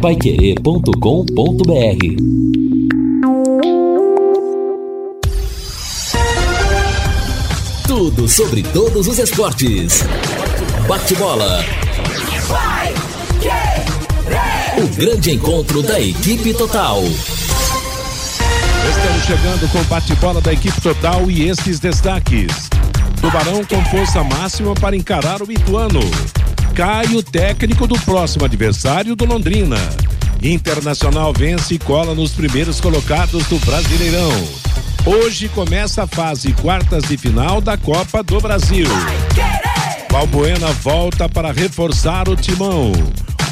paiquerê.com.br Tudo sobre todos os esportes. Bate-bola. O grande encontro da equipe total. Estamos chegando com o bate-bola da equipe total e estes destaques. Tubarão com força máxima para encarar o Ituano. Cai o técnico do próximo adversário do Londrina. Internacional vence e cola nos primeiros colocados do Brasileirão. Hoje começa a fase quartas de final da Copa do Brasil. Balbuena volta para reforçar o timão.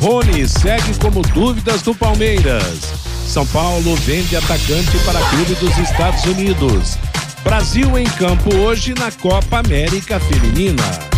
Rony segue como dúvidas do Palmeiras. São Paulo vende atacante para clube dos Estados Unidos. Brasil em campo hoje na Copa América Feminina.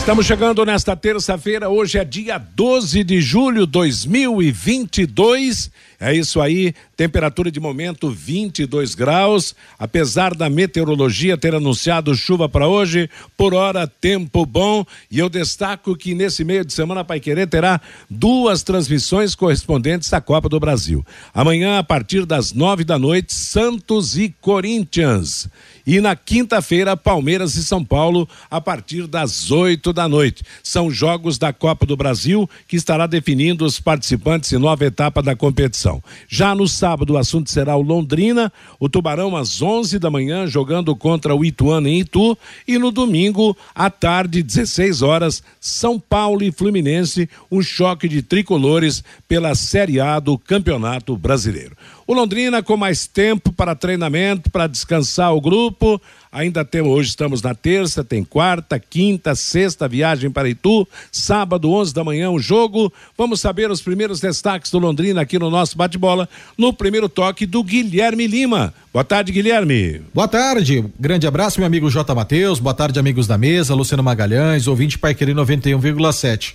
Estamos chegando nesta terça-feira, hoje é dia 12 de julho de 2022. É isso aí, temperatura de momento 22 graus. Apesar da meteorologia ter anunciado chuva para hoje, por hora tempo bom. E eu destaco que nesse meio de semana Pai Querer terá duas transmissões correspondentes à Copa do Brasil. Amanhã, a partir das nove da noite, Santos e Corinthians. E na quinta-feira, Palmeiras e São Paulo, a partir das oito da noite. São jogos da Copa do Brasil que estará definindo os participantes em nova etapa da competição. Já no sábado, o assunto será o Londrina, o Tubarão às onze da manhã, jogando contra o Ituano em Itu. E no domingo, à tarde, 16 horas, São Paulo e Fluminense, um choque de tricolores pela Série A do Campeonato Brasileiro. O Londrina com mais tempo para treinamento, para descansar o grupo. Ainda temos, hoje estamos na terça, tem quarta, quinta, sexta viagem para Itu, sábado, 11 da manhã, um jogo. Vamos saber os primeiros destaques do Londrina aqui no nosso bate-bola, no primeiro toque do Guilherme Lima. Boa tarde, Guilherme. Boa tarde. Grande abraço, meu amigo J. Matheus. Boa tarde, amigos da mesa, Luciano Magalhães, ouvinte Pai Querer 91,7.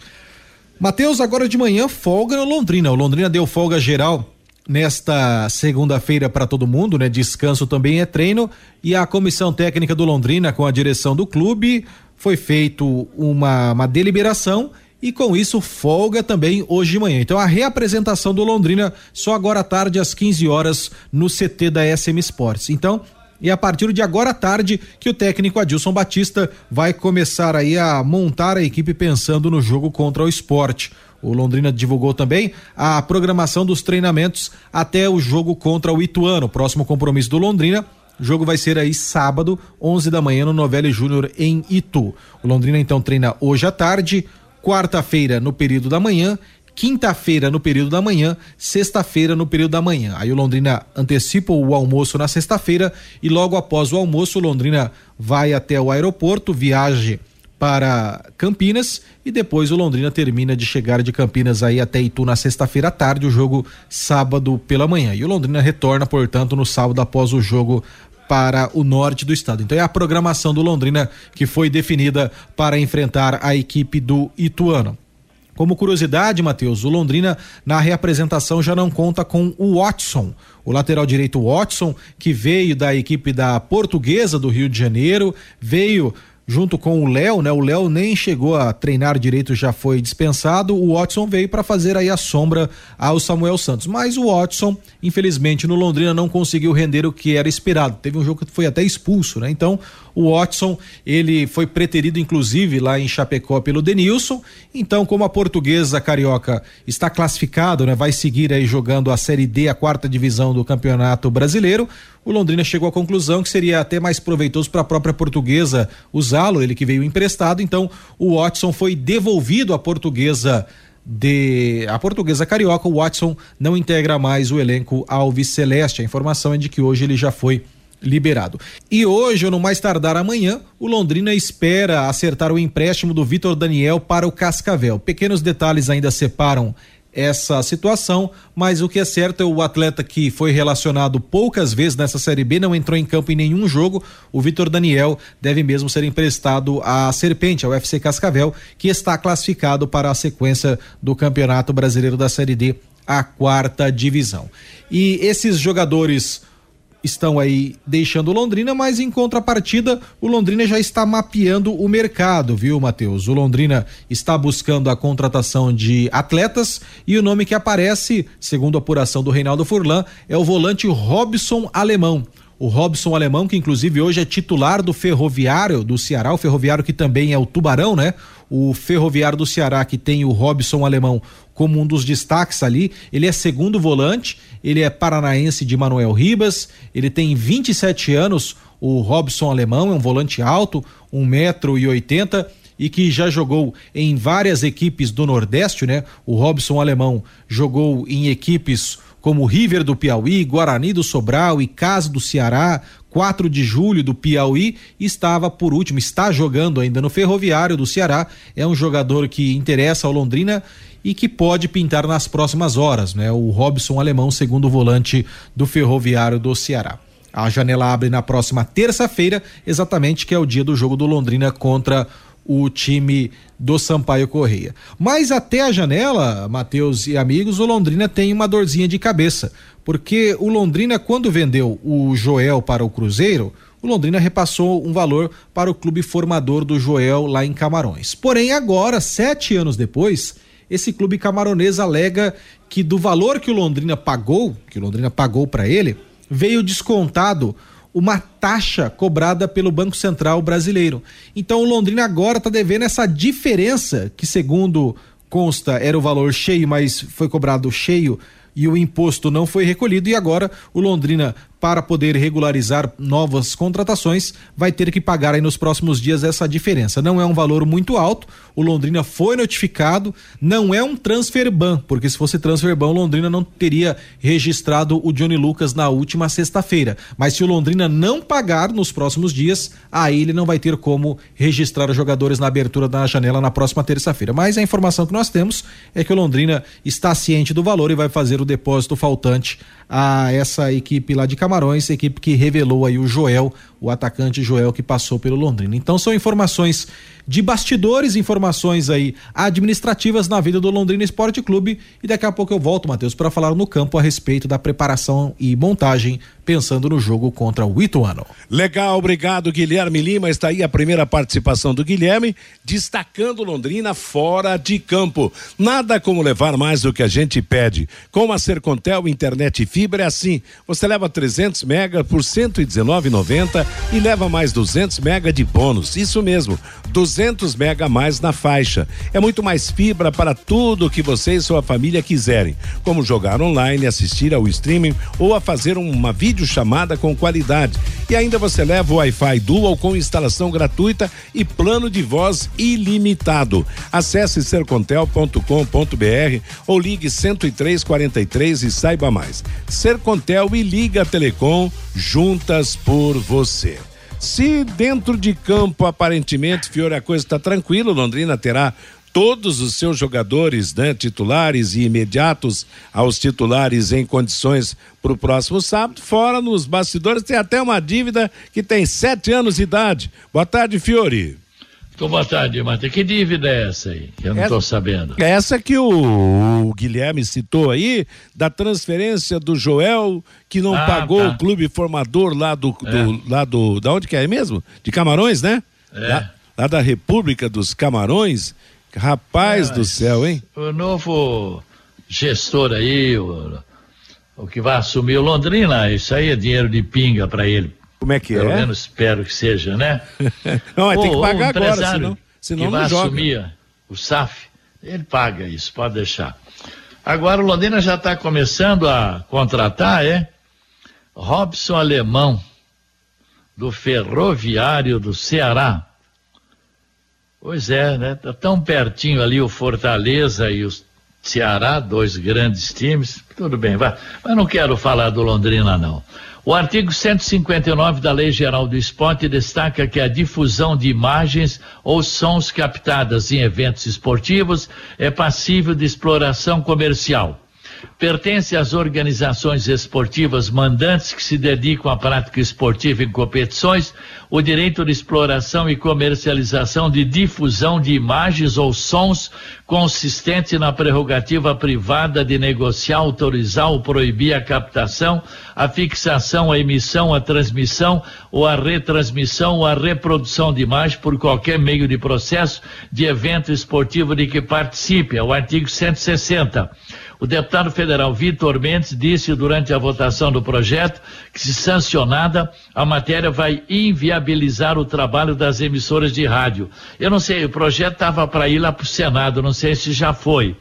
Matheus, agora de manhã, folga no Londrina. O Londrina deu folga geral nesta segunda-feira para todo mundo, né? Descanso também é treino e a comissão técnica do Londrina com a direção do clube foi feito uma, uma deliberação e com isso folga também hoje de manhã. Então a reapresentação do Londrina só agora à tarde às 15 horas no CT da SM Sports. Então e a partir de agora à tarde que o técnico Adilson Batista vai começar aí a montar a equipe pensando no jogo contra o esporte. O Londrina divulgou também a programação dos treinamentos até o jogo contra o Ituano, próximo compromisso do Londrina. O jogo vai ser aí sábado, 11 da manhã, no Novelli Júnior em Itu. O Londrina então treina hoje à tarde, quarta-feira no período da manhã, quinta-feira no período da manhã, sexta-feira no período da manhã. Aí o Londrina antecipa o almoço na sexta-feira e logo após o almoço o Londrina vai até o aeroporto, viaje para Campinas e depois o Londrina termina de chegar de Campinas aí até Itu na sexta-feira à tarde, o jogo sábado pela manhã. E o Londrina retorna, portanto, no sábado após o jogo para o norte do estado. Então é a programação do Londrina que foi definida para enfrentar a equipe do Ituano. Como curiosidade, Matheus, o Londrina na reapresentação já não conta com o Watson, o lateral direito Watson, que veio da equipe da Portuguesa do Rio de Janeiro, veio junto com o Léo, né? O Léo nem chegou a treinar direito, já foi dispensado. O Watson veio para fazer aí a sombra ao Samuel Santos. Mas o Watson, infelizmente, no Londrina não conseguiu render o que era esperado. Teve um jogo que foi até expulso, né? Então, o Watson, ele foi preterido inclusive lá em Chapecó pelo Denilson. Então, como a portuguesa carioca está classificado, né? Vai seguir aí jogando a Série D, a quarta divisão do Campeonato Brasileiro o Londrina chegou à conclusão que seria até mais proveitoso para a própria portuguesa usá-lo, ele que veio emprestado, então o Watson foi devolvido à portuguesa de a portuguesa carioca, o Watson não integra mais o elenco Alves Celeste. A informação é de que hoje ele já foi liberado. E hoje, ou no mais tardar amanhã, o Londrina espera acertar o empréstimo do Vitor Daniel para o Cascavel. Pequenos detalhes ainda separam essa situação, mas o que é certo é o atleta que foi relacionado poucas vezes nessa Série B, não entrou em campo em nenhum jogo, o Vitor Daniel deve mesmo ser emprestado à Serpente, ao FC Cascavel, que está classificado para a sequência do Campeonato Brasileiro da Série D, a quarta divisão. E esses jogadores estão aí deixando Londrina, mas em contrapartida, o Londrina já está mapeando o mercado, viu, Matheus? O Londrina está buscando a contratação de atletas e o nome que aparece, segundo a apuração do Reinaldo Furlan, é o volante Robson Alemão o Robson Alemão, que inclusive hoje é titular do Ferroviário do Ceará, o Ferroviário que também é o Tubarão, né? O Ferroviário do Ceará, que tem o Robson Alemão como um dos destaques ali. Ele é segundo volante, ele é paranaense de Manuel Ribas, ele tem 27 anos. O Robson Alemão é um volante alto, um metro e oitenta e que já jogou em várias equipes do Nordeste, né? O Robson Alemão jogou em equipes como River do Piauí, Guarani do Sobral e Casa do Ceará, 4 de julho do Piauí, estava por último, está jogando ainda no Ferroviário do Ceará. É um jogador que interessa ao Londrina e que pode pintar nas próximas horas, né? O Robson Alemão, segundo volante do Ferroviário do Ceará. A janela abre na próxima terça-feira, exatamente que é o dia do jogo do Londrina contra o time do Sampaio Correia. Mas até a janela, Matheus e amigos, o Londrina tem uma dorzinha de cabeça, porque o Londrina quando vendeu o Joel para o Cruzeiro, o Londrina repassou um valor para o clube formador do Joel lá em Camarões. Porém, agora, sete anos depois, esse clube camaronês alega que do valor que o Londrina pagou, que o Londrina pagou para ele, veio descontado uma taxa cobrada pelo Banco Central brasileiro. Então o Londrina agora está devendo essa diferença que segundo consta era o valor cheio, mas foi cobrado cheio e o imposto não foi recolhido e agora o Londrina para poder regularizar novas contratações, vai ter que pagar aí nos próximos dias essa diferença. Não é um valor muito alto, o Londrina foi notificado, não é um transfer ban, porque se fosse transfer ban, o Londrina não teria registrado o Johnny Lucas na última sexta-feira. Mas se o Londrina não pagar nos próximos dias, aí ele não vai ter como registrar os jogadores na abertura da janela na próxima terça-feira. Mas a informação que nós temos é que o Londrina está ciente do valor e vai fazer o depósito faltante a essa equipe lá de Camarões, equipe que revelou aí o Joel, o atacante Joel que passou pelo Londrina. Então são informações de bastidores, informações aí administrativas na vida do Londrina Esporte Clube e daqui a pouco eu volto, Matheus, para falar no campo a respeito da preparação e montagem pensando no jogo contra o Ituano. Legal, obrigado Guilherme Lima, está aí a primeira participação do Guilherme, destacando Londrina fora de campo. Nada como levar mais do que a gente pede. Com a Sercontel internet e fibra é assim, você leva 300 mega por 119,90 e leva mais 200 mega de bônus. Isso mesmo, 200 mega a mais na faixa. É muito mais fibra para tudo que você e sua família quiserem, como jogar online, assistir ao streaming ou a fazer uma videochamada com qualidade. E ainda você leva o Wi-Fi Dual com instalação gratuita e plano de voz ilimitado. Acesse sercontel.com.br ou ligue 10343 e saiba mais. Sercontel e Liga Telecom juntas por você. Se dentro de campo, aparentemente, Fiore, a coisa está tranquila, Londrina terá todos os seus jogadores, né, titulares e imediatos aos titulares em condições para o próximo sábado. Fora nos bastidores tem até uma dívida que tem sete anos de idade. Boa tarde, Fiore. Então, boa tarde, Matheus. Que dívida é essa aí? Que eu não estou sabendo. Essa que o, o, Guilherme citou aí, da transferência do Joel, que não ah, pagou tá. o clube formador lá do, é. do, lá do. Da onde que é mesmo? De Camarões, né? É. Lá, lá da República dos Camarões. Rapaz é, do céu, hein? O novo gestor aí, o, o que vai assumir o Londrina, isso aí é dinheiro de pinga para ele como é que Pelo é? Pelo menos espero que seja, né? não, mas tem que pagar agora, senão, senão que vai joga. assumir o SAF, ele paga isso, pode deixar. Agora o Londrina já está começando a contratar, é? Robson Alemão, do Ferroviário do Ceará. Pois é, né? Tá tão pertinho ali o Fortaleza e os Ceará, dois grandes times, tudo bem, vai. Mas não quero falar do Londrina, não. O artigo 159 da Lei Geral do Esporte destaca que a difusão de imagens ou sons captadas em eventos esportivos é passível de exploração comercial pertence às organizações esportivas mandantes que se dedicam à prática esportiva em competições o direito de exploração e comercialização de difusão de imagens ou sons consistente na prerrogativa privada de negociar, autorizar ou proibir a captação, a fixação, a emissão, a transmissão ou a retransmissão ou a reprodução de imagem por qualquer meio de processo de evento esportivo de que participe. É o artigo 160. O deputado federal Vitor Mendes disse durante a votação do projeto que, se sancionada, a matéria vai inviabilizar o trabalho das emissoras de rádio. Eu não sei, o projeto estava para ir lá para o Senado, não sei se já foi.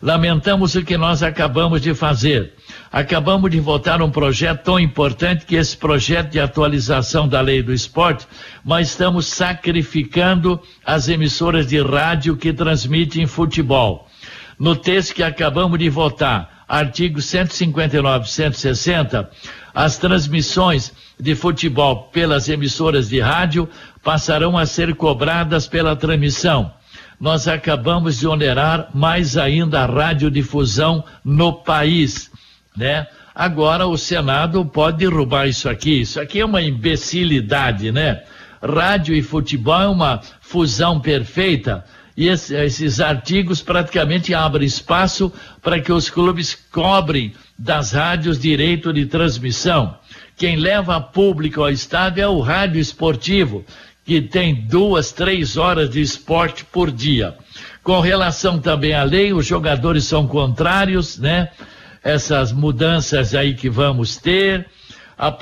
Lamentamos o que nós acabamos de fazer. Acabamos de votar um projeto tão importante que esse projeto de atualização da lei do esporte, mas estamos sacrificando as emissoras de rádio que transmitem futebol no texto que acabamos de votar, artigo 159 160, as transmissões de futebol pelas emissoras de rádio passarão a ser cobradas pela transmissão. Nós acabamos de onerar mais ainda a radiodifusão no país, né? Agora o Senado pode derrubar isso aqui. Isso aqui é uma imbecilidade, né? Rádio e futebol é uma fusão perfeita e esse, esses artigos praticamente abrem espaço para que os clubes cobrem das rádios direito de transmissão. Quem leva público ao estádio é o rádio esportivo, que tem duas, três horas de esporte por dia. Com relação também à lei, os jogadores são contrários, né? Essas mudanças aí que vamos ter. A,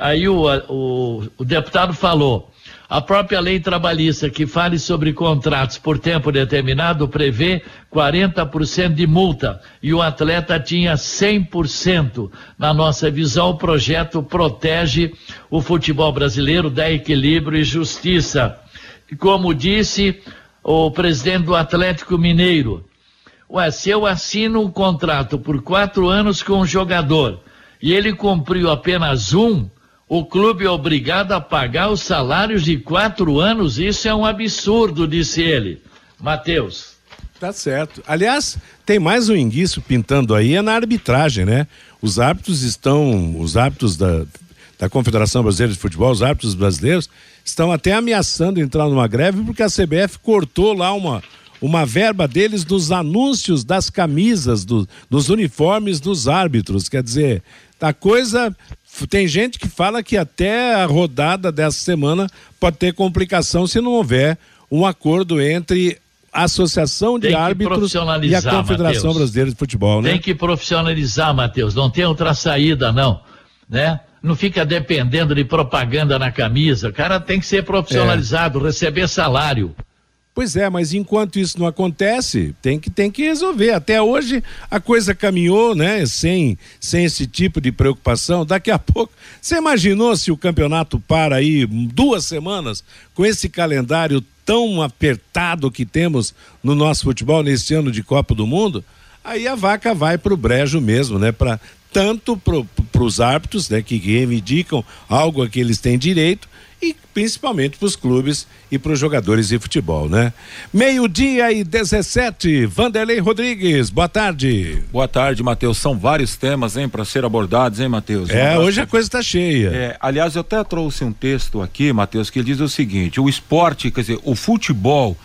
aí o, o, o deputado falou, a própria lei trabalhista que fale sobre contratos por tempo determinado prevê 40% de multa e o atleta tinha 100%. Na nossa visão, o projeto protege o futebol brasileiro, dá equilíbrio e justiça. Como disse o presidente do Atlético Mineiro, Ué, se eu assino um contrato por quatro anos com um jogador e ele cumpriu apenas um, o clube é obrigado a pagar os salários de quatro anos. Isso é um absurdo, disse ele. Matheus. Tá certo. Aliás, tem mais um indício pintando aí, é na arbitragem, né? Os árbitros estão, os árbitros da, da Confederação Brasileira de Futebol, os árbitros brasileiros, estão até ameaçando entrar numa greve porque a CBF cortou lá uma, uma verba deles dos anúncios das camisas, do, dos uniformes dos árbitros. Quer dizer, a coisa tem gente que fala que até a rodada dessa semana pode ter complicação se não houver um acordo entre a Associação de Árbitros e a Confederação Mateus. Brasileira de Futebol, né? Tem que profissionalizar, Matheus. Não tem outra saída, não. Né? Não fica dependendo de propaganda na camisa. O cara tem que ser profissionalizado, é. receber salário. Pois é, mas enquanto isso não acontece, tem que, tem que resolver. Até hoje a coisa caminhou, né? Sem, sem esse tipo de preocupação. Daqui a pouco. Você imaginou se o campeonato para aí duas semanas com esse calendário tão apertado que temos no nosso futebol nesse ano de Copa do Mundo? Aí a vaca vai para o brejo mesmo, né? Para tanto para os árbitros, né, que reivindicam algo a que eles têm direito, e principalmente para os clubes e para os jogadores de futebol, né? Meio-dia e 17, Vanderlei Rodrigues, boa tarde. Boa tarde, Matheus. São vários temas, hein, para ser abordados, hein, Matheus? É, hoje a coisa está cheia. É, aliás, eu até trouxe um texto aqui, Matheus, que diz o seguinte: o esporte, quer dizer, o futebol.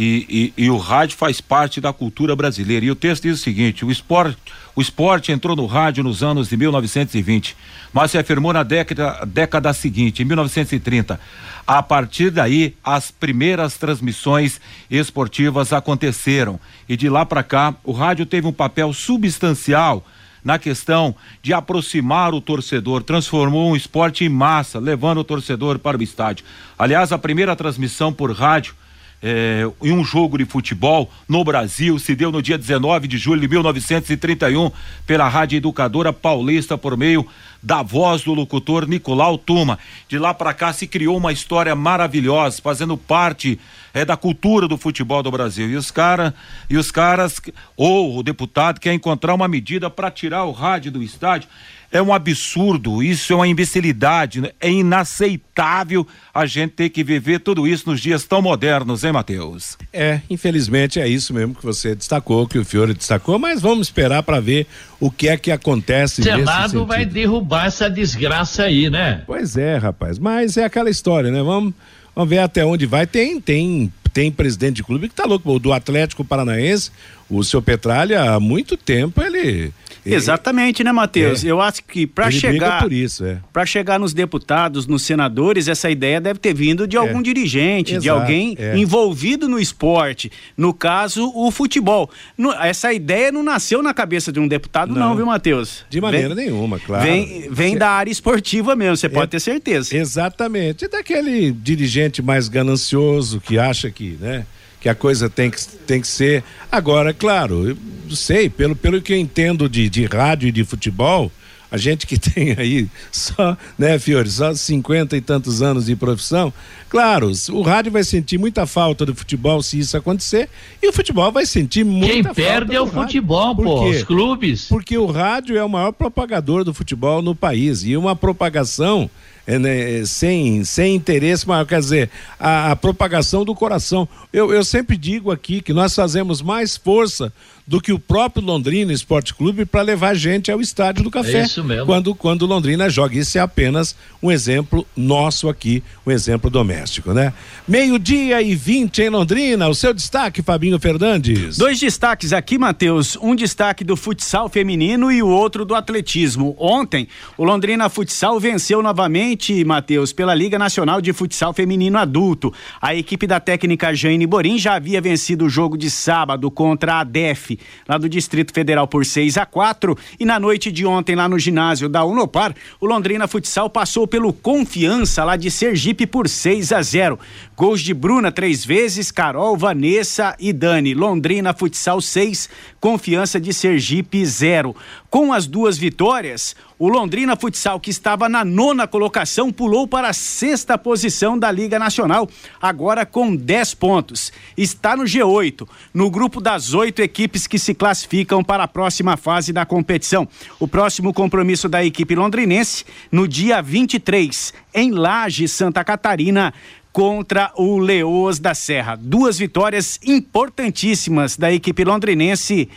E, e, e, o rádio faz parte da cultura brasileira. E o texto diz o seguinte: o esporte, o esporte entrou no rádio nos anos de 1920, mas se afirmou na década, década seguinte, em 1930. A partir daí, as primeiras transmissões esportivas aconteceram. E de lá para cá, o rádio teve um papel substancial na questão de aproximar o torcedor, transformou um esporte em massa, levando o torcedor para o estádio. Aliás, a primeira transmissão por rádio é, em um jogo de futebol no Brasil, se deu no dia 19 de julho de 1931 pela Rádio Educadora Paulista por meio da voz do locutor Nicolau Tuma. De lá para cá se criou uma história maravilhosa, fazendo parte é da cultura do futebol do Brasil. E os caras, e os caras ou o deputado quer encontrar uma medida para tirar o rádio do estádio. É um absurdo, isso é uma imbecilidade, né? é inaceitável a gente ter que viver tudo isso nos dias tão modernos, hein, Matheus? É, infelizmente é isso mesmo que você destacou, que o Fiore destacou, mas vamos esperar para ver o que é que acontece. O Senado vai derrubar essa desgraça aí, né? Pois é, rapaz, mas é aquela história, né? Vamos, vamos ver até onde vai. Tem, tem tem presidente de clube que tá louco, o do Atlético Paranaense, o seu Petralha, há muito tempo ele Exatamente, né, Matheus? É. Eu acho que para chegar por isso, é. para chegar nos deputados, nos senadores, essa ideia deve ter vindo de é. algum dirigente, Exato, de alguém é. envolvido no esporte, no caso, o futebol. No, essa ideia não nasceu na cabeça de um deputado não, não viu, Matheus? De maneira vem, nenhuma, claro. Vem, vem da área esportiva mesmo, você pode é, ter certeza. Exatamente. E daquele dirigente mais ganancioso que acha que, né? Que a coisa tem que, tem que ser. Agora, claro, eu sei, pelo, pelo que eu entendo de, de rádio e de futebol, a gente que tem aí só, né, Fiore, só cinquenta e tantos anos de profissão, claro, o rádio vai sentir muita falta do futebol se isso acontecer, e o futebol vai sentir muita Quem falta. Quem perde é o rádio. futebol, pô, os clubes. Porque o rádio é o maior propagador do futebol no país, e uma propagação né, sem, sem interesse maior, quer dizer, a, a propagação do coração. Eu, eu sempre digo aqui que nós fazemos mais força do que o próprio Londrina Esporte Clube para levar gente ao estádio do Café. É isso mesmo. Quando, quando Londrina joga. Isso é apenas um exemplo nosso aqui, um exemplo doméstico, né? Meio-dia e 20 em Londrina. O seu destaque, Fabinho Fernandes. Dois destaques aqui, Matheus. Um destaque do futsal feminino e o outro do atletismo. Ontem, o Londrina Futsal venceu novamente, Matheus, pela Liga Nacional de Futsal Feminino Adulto. A equipe da técnica Jane Borim já havia vencido o jogo de sábado contra a DEF lá do Distrito Federal por 6 a 4 e na noite de ontem lá no ginásio da Unopar, o Londrina Futsal passou pelo Confiança lá de Sergipe por 6 a 0. Gols de Bruna três vezes, Carol, Vanessa e Dani. Londrina Futsal 6, Confiança de Sergipe 0. Com as duas vitórias, o Londrina Futsal, que estava na nona colocação, pulou para a sexta posição da Liga Nacional, agora com 10 pontos. Está no G8, no grupo das oito equipes que se classificam para a próxima fase da competição. O próximo compromisso da equipe londrinense, no dia 23, em Laje, Santa Catarina, contra o Leoas da Serra. Duas vitórias importantíssimas da equipe londrinense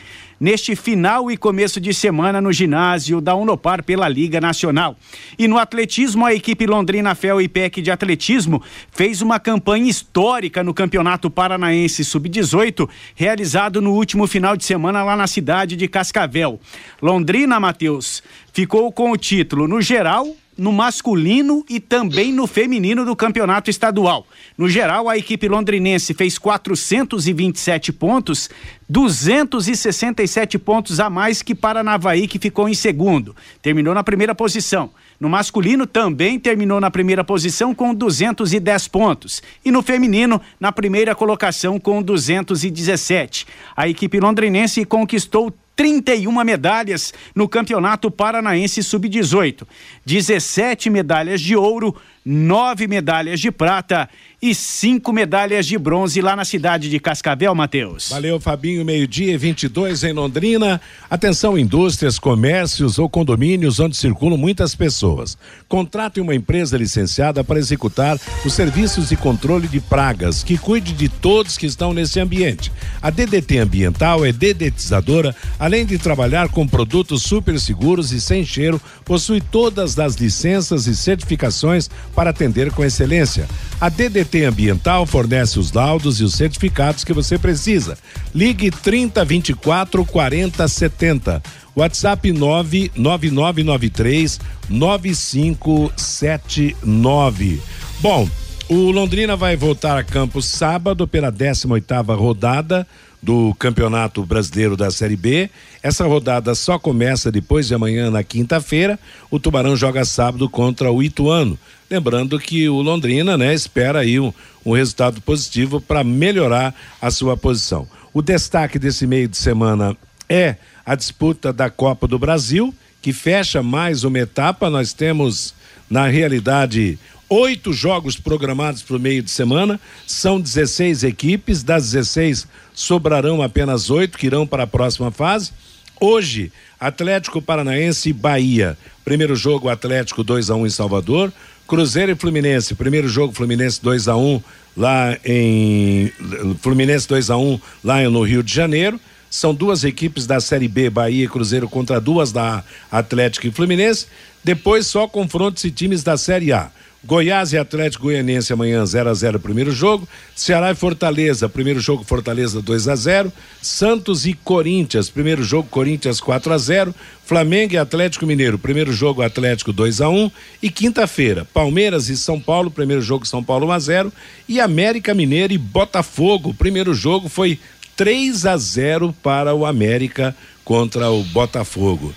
neste final e começo de semana no ginásio da Unopar pela Liga Nacional. E no atletismo, a equipe Londrina Fel e PEC de atletismo fez uma campanha histórica no Campeonato Paranaense Sub-18, realizado no último final de semana lá na cidade de Cascavel. Londrina, Matheus, ficou com o título no geral no masculino e também no feminino do campeonato estadual. No geral, a equipe londrinense fez 427 pontos, 267 pontos a mais que Paranavaí, que ficou em segundo. Terminou na primeira posição. No masculino também terminou na primeira posição com 210 pontos. E no feminino, na primeira colocação com 217. A equipe londrinense conquistou 31 medalhas no Campeonato Paranaense Sub-18, 17 medalhas de ouro, nove medalhas de prata e cinco medalhas de bronze lá na cidade de Cascavel, Matheus. Valeu, Fabinho. Meio-dia 22 em Londrina. Atenção, indústrias, comércios ou condomínios onde circulam muitas pessoas. Contrate uma empresa licenciada para executar os serviços de controle de pragas, que cuide de todos que estão nesse ambiente. A DDT Ambiental é dedetizadora, além de trabalhar com produtos super seguros e sem cheiro, possui todas as licenças e certificações para atender com excelência. A DDT Ambiental fornece os laudos e os certificados que você precisa. Ligue 30 24 40 70. WhatsApp 99993 9579. Bom, O Londrina vai voltar a campo sábado pela 18ª rodada do Campeonato Brasileiro da Série B. Essa rodada só começa depois de amanhã, na quinta-feira. O Tubarão joga sábado contra o Ituano. Lembrando que o Londrina, né, espera aí um, um resultado positivo para melhorar a sua posição. O destaque desse meio de semana é a disputa da Copa do Brasil, que fecha mais uma etapa. Nós temos, na realidade, oito jogos programados para o meio de semana, são 16 equipes, das 16 sobrarão apenas oito que irão para a próxima fase. Hoje, Atlético Paranaense e Bahia. Primeiro jogo, Atlético 2 a 1 um em Salvador. Cruzeiro e Fluminense. Primeiro jogo, Fluminense 2 a 1 um, lá em. Fluminense 2 a 1 um, lá no Rio de Janeiro. São duas equipes da Série B, Bahia e Cruzeiro, contra duas da Atlético e Fluminense. Depois só confrontos e times da Série A. Goiás e Atlético Goianense amanhã 0 a 0 primeiro jogo. Ceará e Fortaleza, primeiro jogo Fortaleza 2 a 0. Santos e Corinthians, primeiro jogo Corinthians 4 a 0. Flamengo e Atlético Mineiro, primeiro jogo Atlético 2 a 1. E quinta-feira, Palmeiras e São Paulo, primeiro jogo São Paulo 1 a 0. E América Mineiro e Botafogo, primeiro jogo foi 3 a 0 para o América contra o Botafogo.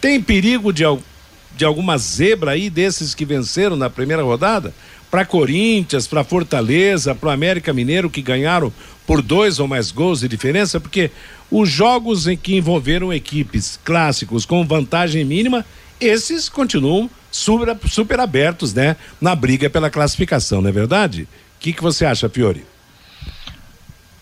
Tem perigo de de alguma zebra aí desses que venceram na primeira rodada? Para Corinthians, para Fortaleza, para América Mineiro que ganharam por dois ou mais gols de diferença, porque os jogos em que envolveram equipes clássicos com vantagem mínima, esses continuam super, super abertos, né? Na briga pela classificação, não é verdade? O que, que você acha, Fiore?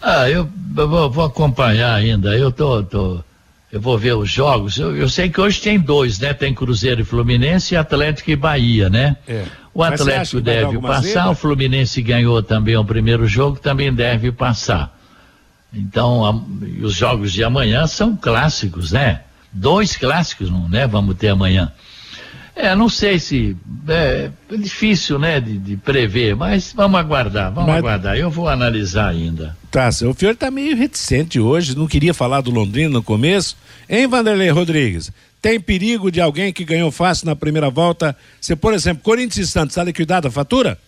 Ah, eu, eu vou, vou, acompanhar ainda. Eu tô, tô eu vou ver os jogos. Eu, eu, sei que hoje tem dois, né? Tem Cruzeiro e Fluminense e Atlético e Bahia, né? É. O Atlético deve passar, zebra? o Fluminense ganhou também o primeiro jogo, também deve passar. Então, a, os jogos de amanhã são clássicos, né? Dois clássicos, né? Vamos ter amanhã. É, não sei se. É, é difícil, né, de, de, prever, mas vamos aguardar, vamos mas... aguardar. Eu vou analisar ainda. Tá, o senhor está meio reticente hoje, não queria falar do Londrina no começo. Hein, Vanderlei Rodrigues? Tem perigo de alguém que ganhou fácil na primeira volta? Se, por exemplo, Corinthians e Santos, está liquidada a fatura?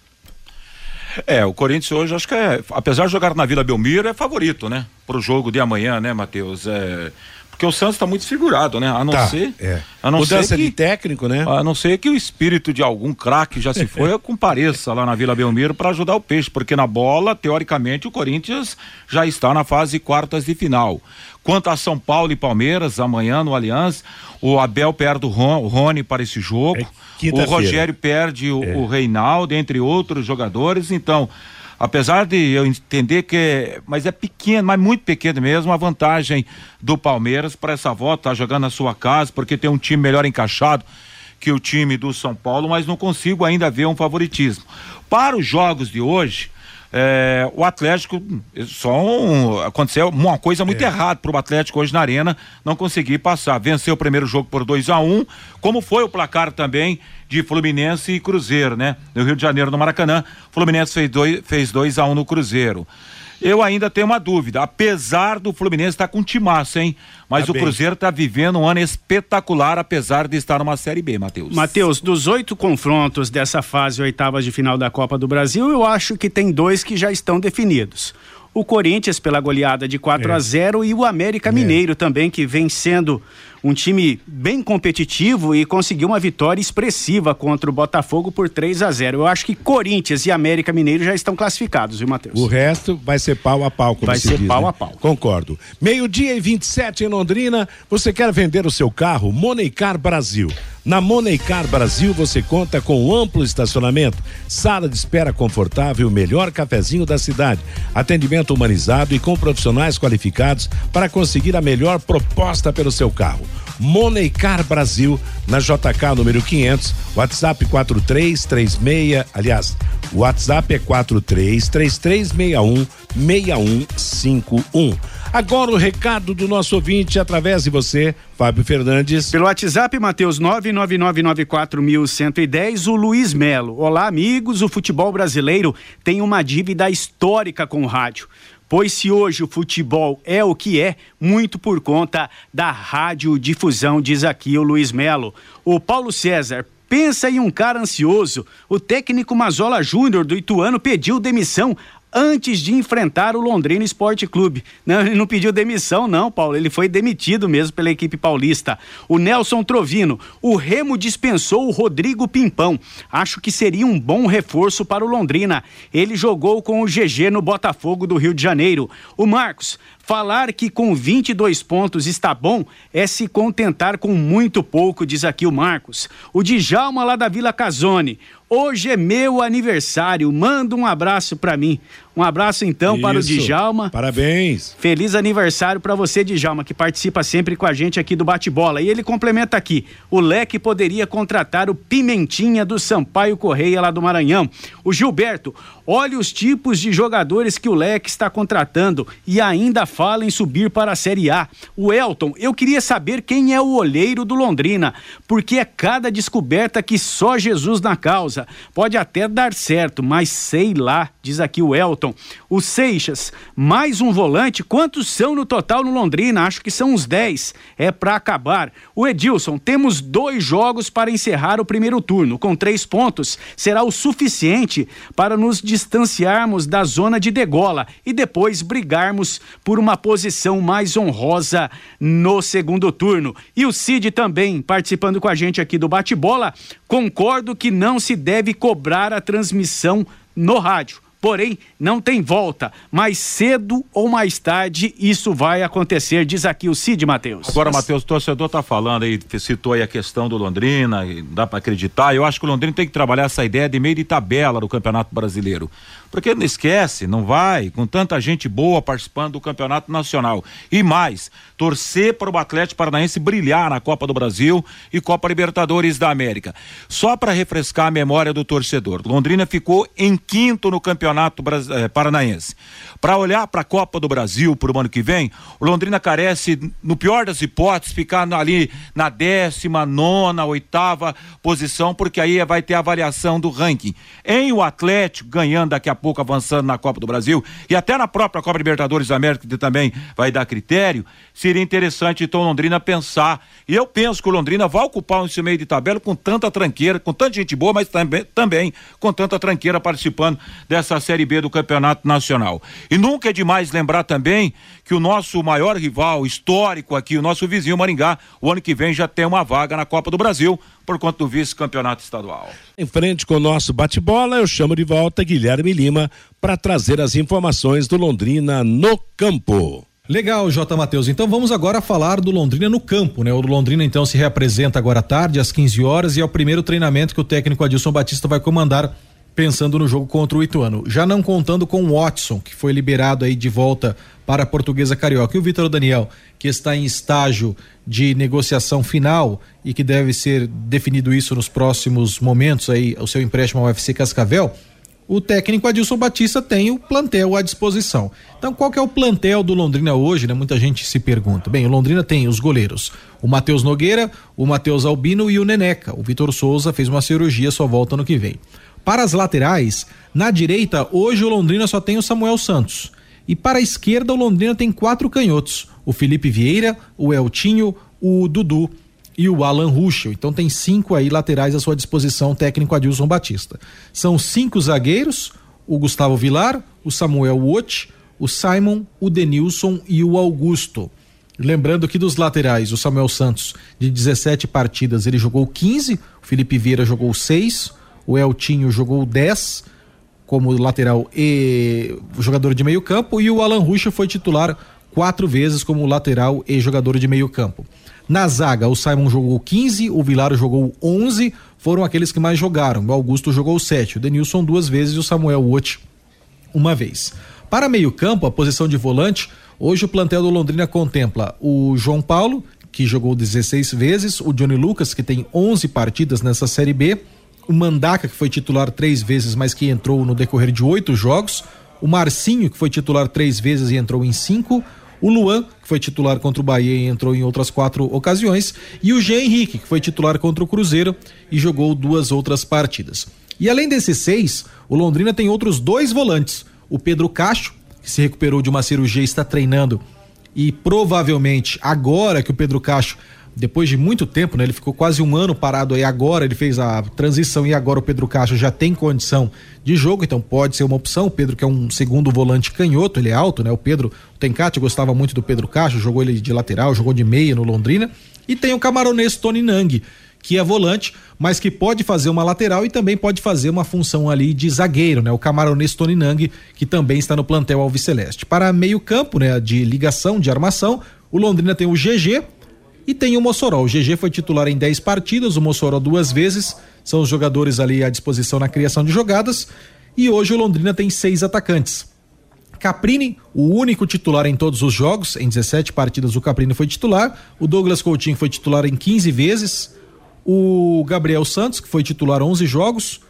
É, o Corinthians hoje acho que é, apesar de jogar na Vila Belmiro, é favorito, né? Para o jogo de amanhã, né, Matheus? É, porque o Santos está muito figurado, né? A não tá, ser. É. A não Mudança ser que, de técnico, né? A não ser que o espírito de algum craque já se foi compareça lá na Vila Belmiro para ajudar o peixe, porque na bola, teoricamente, o Corinthians já está na fase quartas de final. Quanto a São Paulo e Palmeiras, amanhã no Aliança, o Abel perde o Rony para esse jogo. É o Rogério perde o, é. o Reinaldo, entre outros jogadores. Então, apesar de eu entender que é, mas é pequeno, mas muito pequeno mesmo, a vantagem do Palmeiras para essa volta, tá jogando na sua casa, porque tem um time melhor encaixado que o time do São Paulo, mas não consigo ainda ver um favoritismo. Para os jogos de hoje, é, o Atlético, só um, aconteceu uma coisa muito é. errada para o Atlético hoje na Arena, não conseguir passar. Venceu o primeiro jogo por 2 a 1 um, como foi o placar também de Fluminense e Cruzeiro, né? No Rio de Janeiro, no Maracanã, Fluminense fez 2 fez dois a 1 um no Cruzeiro. Eu ainda tenho uma dúvida, apesar do Fluminense estar tá com timaço, hein? Mas tá o bem. Cruzeiro está vivendo um ano espetacular, apesar de estar numa Série B, Matheus. Matheus, dos oito confrontos dessa fase oitavas de final da Copa do Brasil, eu acho que tem dois que já estão definidos o Corinthians pela goleada de 4 é. a 0 e o América é. Mineiro também que vem sendo um time bem competitivo e conseguiu uma vitória expressiva contra o Botafogo por 3 a 0. Eu acho que Corinthians e América Mineiro já estão classificados, viu, Matheus? O resto vai ser pau a pau, como Vai se ser diz, pau né? a pau. Concordo. Meio-dia e 27 em Londrina. Você quer vender o seu carro? Moneycar Brasil. Na Moneycar Brasil você conta com amplo estacionamento, sala de espera confortável melhor cafezinho da cidade, atendimento humanizado e com profissionais qualificados para conseguir a melhor proposta pelo seu carro. Moneycar Brasil, na JK número 500, WhatsApp 4336, aliás, o WhatsApp é 433361 6151. Agora o recado do nosso ouvinte através de você, Fábio Fernandes. Pelo WhatsApp, Matheus 99994110, o Luiz Melo. Olá, amigos. O futebol brasileiro tem uma dívida histórica com o rádio. Pois se hoje o futebol é o que é, muito por conta da radiodifusão, diz aqui o Luiz Melo. O Paulo César, Pensa em um cara ansioso. O técnico Mazola Júnior do Ituano pediu demissão antes de enfrentar o Londrina Esporte Clube. Não, ele não pediu demissão, não, Paulo. Ele foi demitido mesmo pela equipe paulista. O Nelson Trovino, o Remo dispensou o Rodrigo Pimpão. Acho que seria um bom reforço para o Londrina. Ele jogou com o GG no Botafogo do Rio de Janeiro. O Marcos, Falar que com 22 pontos está bom é se contentar com muito pouco, diz aqui o Marcos. O Djalma lá da Vila Casone. Hoje é meu aniversário. Manda um abraço para mim. Um abraço então Isso. para o Djalma. Parabéns. Feliz aniversário para você, Djalma, que participa sempre com a gente aqui do Bate-Bola. E ele complementa aqui: o Leque poderia contratar o Pimentinha do Sampaio Correia lá do Maranhão. O Gilberto, olha os tipos de jogadores que o Leque está contratando e ainda fala em subir para a Série A. O Elton, eu queria saber quem é o olheiro do Londrina, porque é cada descoberta que só Jesus na causa. Pode até dar certo, mas sei lá, diz aqui o Elton. O Seixas, mais um volante. Quantos são no total no Londrina? Acho que são uns 10. É para acabar. O Edilson, temos dois jogos para encerrar o primeiro turno. Com três pontos, será o suficiente para nos distanciarmos da zona de degola e depois brigarmos por uma posição mais honrosa no segundo turno. E o Cid também participando com a gente aqui do bate-bola. Concordo que não se deve cobrar a transmissão no rádio porém não tem volta. Mais cedo ou mais tarde isso vai acontecer, diz aqui o Cid Matheus. Agora, Matheus, o torcedor está falando aí, citou aí a questão do Londrina, dá para acreditar. Eu acho que o Londrina tem que trabalhar essa ideia de meio de tabela do Campeonato Brasileiro. Porque não esquece, não vai, com tanta gente boa participando do Campeonato Nacional. E mais, torcer para o Atlético Paranaense brilhar na Copa do Brasil e Copa Libertadores da América. Só para refrescar a memória do torcedor, Londrina ficou em quinto no Campeonato eh, Paranaense. Para olhar para a Copa do Brasil para o ano que vem, Londrina carece, no pior das hipóteses, ficar ali na décima, nona, oitava posição, porque aí vai ter a avaliação do ranking. Em o Atlético ganhando daqui a pouco, avançando na Copa do Brasil e até na própria Copa Libertadores da América, que também vai dar critério, seria interessante então Londrina pensar. E eu penso que o Londrina vai ocupar esse meio de tabela com tanta tranqueira, com tanta gente boa, mas também, também com tanta tranqueira participando dessa Série B do Campeonato Nacional. E nunca é demais lembrar também que o nosso maior rival histórico aqui, o nosso vizinho Maringá, o ano que vem já tem uma vaga na Copa do Brasil por conta do vice-campeonato estadual. Em frente com o nosso bate-bola, eu chamo de volta Guilherme Lima para trazer as informações do Londrina no campo. Legal, J. Matheus. Então vamos agora falar do Londrina no campo, né? O Londrina então se reapresenta agora à tarde, às 15 horas, e é o primeiro treinamento que o técnico Adilson Batista vai comandar pensando no jogo contra o Ituano. Já não contando com o Watson, que foi liberado aí de volta para a Portuguesa Carioca. E o Vitor Daniel, que está em estágio de negociação final e que deve ser definido isso nos próximos momentos aí, o seu empréstimo ao UFC Cascavel. O técnico Adilson Batista tem o plantel à disposição. Então, qual que é o plantel do Londrina hoje, né? Muita gente se pergunta. Bem, o Londrina tem os goleiros: o Matheus Nogueira, o Matheus Albino e o Neneca. O Vitor Souza fez uma cirurgia, só volta no que vem. Para as laterais, na direita, hoje o Londrina só tem o Samuel Santos. E para a esquerda, o Londrina tem quatro canhotos: o Felipe Vieira, o Eltinho, o Dudu e o Alan Ruschel. Então tem cinco aí laterais à sua disposição, técnico Adilson Batista. São cinco zagueiros: o Gustavo Vilar, o Samuel Wout, o Simon, o Denilson e o Augusto. Lembrando que dos laterais, o Samuel Santos, de 17 partidas, ele jogou 15, o Felipe Vieira jogou 6, o Eltinho jogou 10 como lateral e jogador de meio campo e o Alan Ruxa foi titular quatro vezes como lateral e jogador de meio campo. Na zaga, o Simon jogou 15, o Vilar jogou 11, foram aqueles que mais jogaram. O Augusto jogou 7, o Denilson duas vezes e o Samuel Wout uma vez. Para meio campo, a posição de volante, hoje o plantel do Londrina contempla o João Paulo, que jogou 16 vezes, o Johnny Lucas, que tem 11 partidas nessa Série B, o Mandaca, que foi titular três vezes, mas que entrou no decorrer de oito jogos, o Marcinho, que foi titular três vezes e entrou em cinco, o Luan, que foi titular contra o Bahia e entrou em outras quatro ocasiões, e o Jean Henrique, que foi titular contra o Cruzeiro e jogou duas outras partidas. E além desses seis, o Londrina tem outros dois volantes. O Pedro Cacho, que se recuperou de uma cirurgia e está treinando, e provavelmente agora que o Pedro Cacho depois de muito tempo, né? Ele ficou quase um ano parado aí agora, ele fez a transição e agora o Pedro Castro já tem condição de jogo, então pode ser uma opção. O Pedro que é um segundo volante canhoto, ele é alto, né? O Pedro, o Tencate gostava muito do Pedro Castro, jogou ele de lateral, jogou de meia no Londrina. E tem o camaronês Tony Nang, que é volante, mas que pode fazer uma lateral e também pode fazer uma função ali de zagueiro, né? O camaronês Tony Nang, que também está no plantel Alves Celeste. Para meio campo, né, de ligação, de armação, o Londrina tem o GG, e tem o Mossoró. O GG foi titular em 10 partidas, o Mossoró duas vezes. São os jogadores ali à disposição na criação de jogadas. E hoje o Londrina tem seis atacantes. Caprini, o único titular em todos os jogos, em 17 partidas o Caprini foi titular. O Douglas Coutinho foi titular em 15 vezes. O Gabriel Santos, que foi titular 11 jogos.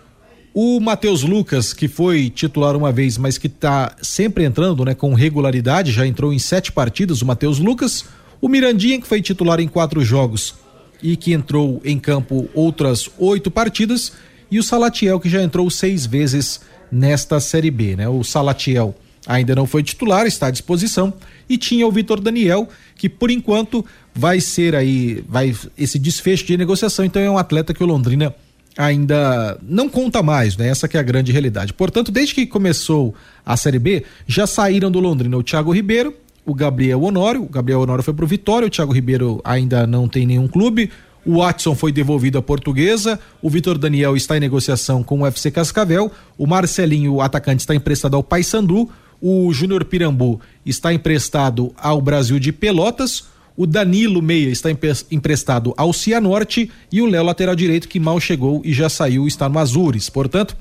O Matheus Lucas, que foi titular uma vez, mas que está sempre entrando, né, com regularidade, já entrou em sete partidas, o Matheus Lucas. O Mirandinha, que foi titular em quatro jogos e que entrou em campo outras oito partidas, e o Salatiel, que já entrou seis vezes nesta Série B, né? O Salatiel ainda não foi titular, está à disposição, e tinha o Vitor Daniel, que por enquanto vai ser aí, vai esse desfecho de negociação, então é um atleta que o Londrina ainda não conta mais, né? Essa que é a grande realidade. Portanto, desde que começou a Série B, já saíram do Londrina o Thiago Ribeiro, o Gabriel Honório. O Gabriel Honório foi pro Vitória, o Thiago Ribeiro ainda não tem nenhum clube. O Watson foi devolvido à Portuguesa. O Vitor Daniel está em negociação com o FC Cascavel. O Marcelinho, o atacante, está emprestado ao Paysandu. O Júnior Pirambu está emprestado ao Brasil de Pelotas. O Danilo Meia está emprestado ao Cianorte. E o Léo, lateral direito, que mal chegou e já saiu, está no Azures. Portanto,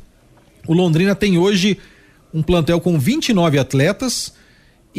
o Londrina tem hoje um plantel com 29 atletas